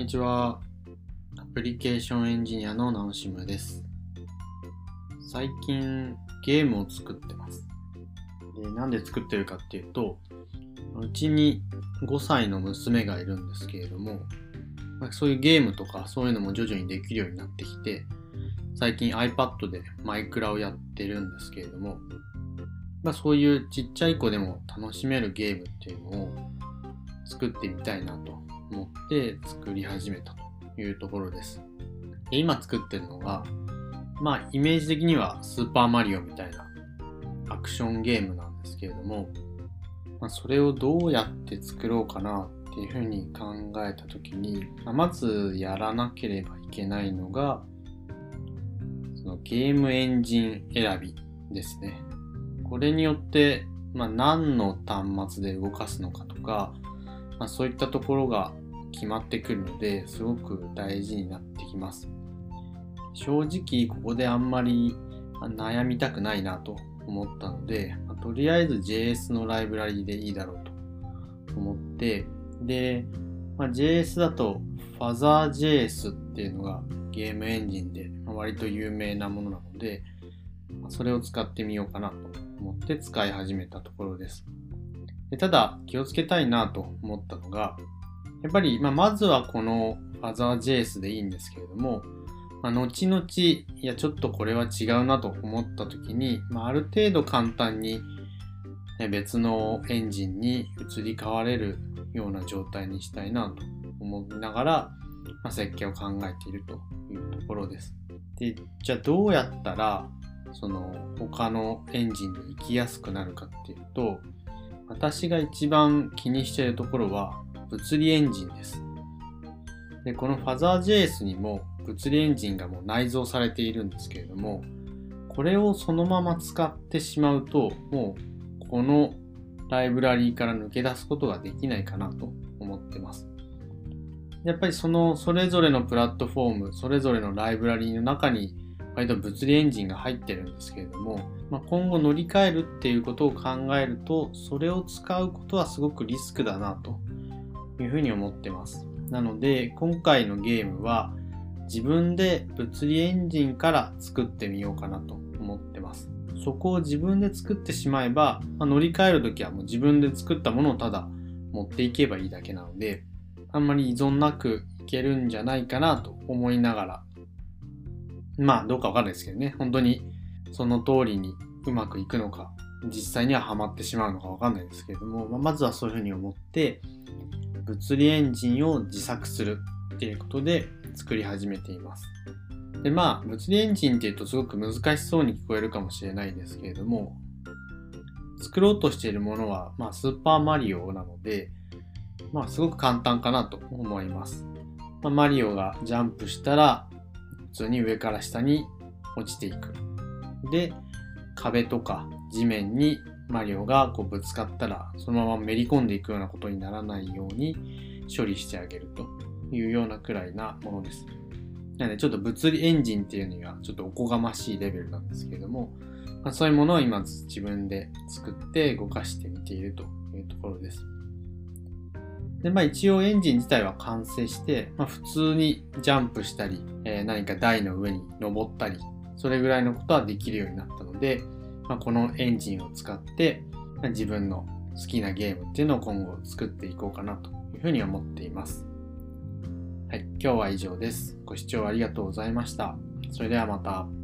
にちは。アプリケーションエンジニアのナオシムです。最近ゲームを作ってます。でなんで作ってるかっていうと、うちに5歳の娘がいるんですけれども、まそういうゲームとかそういうのも徐々にできるようになってきて、最近 iPad でマイクラをやってるんですけれども、まあ、そういうちっちゃい子でも楽しめるゲームっていうのを作ってみたいなと思って作り始めたというところです。で今作ってるのが、まあイメージ的にはスーパーマリオみたいなアクションゲームなんですけれども、まあ、それをどうやって作ろうかなっていうふうに考えた時に、まあまずやらなければいけないのが、そのゲームエンジン選びですね。これによって、まあ、何の端末で動かすのかとか、まあ、そういったところが決まってくるのですごく大事になってきます。正直ここであんまり悩みたくないなと思ったので、まあとりあえず JS のライブラリでいいだろうと思って、で、まあ、JS だと FuzerJS っていうのがゲームエンジンで割と有名なものなので、それを使ってみようかなと思って使い始めたところです。でただ気をつけたいなと思ったのが、やっぱり、まあ、まずはこの FuzerJS でいいんですけれども、まあ、後々、いや、ちょっとこれは違うなと思った時に、まあ、ある程度簡単に別のエンジンに移り変われるような状態にしたいなと思いながら、まあ、設計を考えているというところです。で、じゃあどうやったら、その他のエンジンに行きやすくなるかっていうと、私が一番気にしているところは物理エンジンです。で、この FuzerJS にも物理エンジンがもう内蔵されているんですけれども、これをそのまま使ってしまうと、もうこのライブラリーから抜け出すことができないかなと思ってます。やっぱりそのそれぞれのプラットフォーム、それぞれのライブラリーの中に割と物理エンジンが入ってるんですけれども、まあ、今後乗り換えるっていうことを考えると、それを使うことはすごくリスクだなというふうに思ってます。なので、今回のゲームは自分で物理エンジンから作ってみようかなと思ってます。そこを自分で作ってしまえば、まあ、乗り換えるときはもう自分で作ったものをただ持っていけばいいだけなので、あんまり依存なくいけるんじゃないかなと思いながら、まあどうかわかんないですけどね、本当にその通りにうまくいくのか、実際にはハマってしまうのかわかんないですけれども、まあ、まずはそういうふうに思って、物理エンジンを自作するっていうことで作り始めています。で、まあ、物理エンジンっていうとすごく難しそうに聞こえるかもしれないですけれども、作ろうとしているものは、まあ、スーパーマリオなので、まあ、すごく簡単かなと思います。まあ、マリオがジャンプしたら、通に上から下に落ちていく。で、壁とか地面にマリオがこうぶつかったら、そのままめり込んでいくようなことにならないように処理してあげるというようなくらいなものです。なので、ちょっと物理エンジンっていうにはちょっとおこがましいレベルなんですけれども、まあ、そういうものを今自分で作って動かしてみているというところです。で、まあ一応エンジン自体は完成して、まあ普通にジャンプしたり、えー何か台の上に登ったり、それぐらいのことはできるようになったので、まあ、このエンジンを使って、まあ自分の好きなゲームっていうのを今後作っていこうかなというふうに思っています。はい、今日は以上です。ご視聴ありがとうございました。それではまた。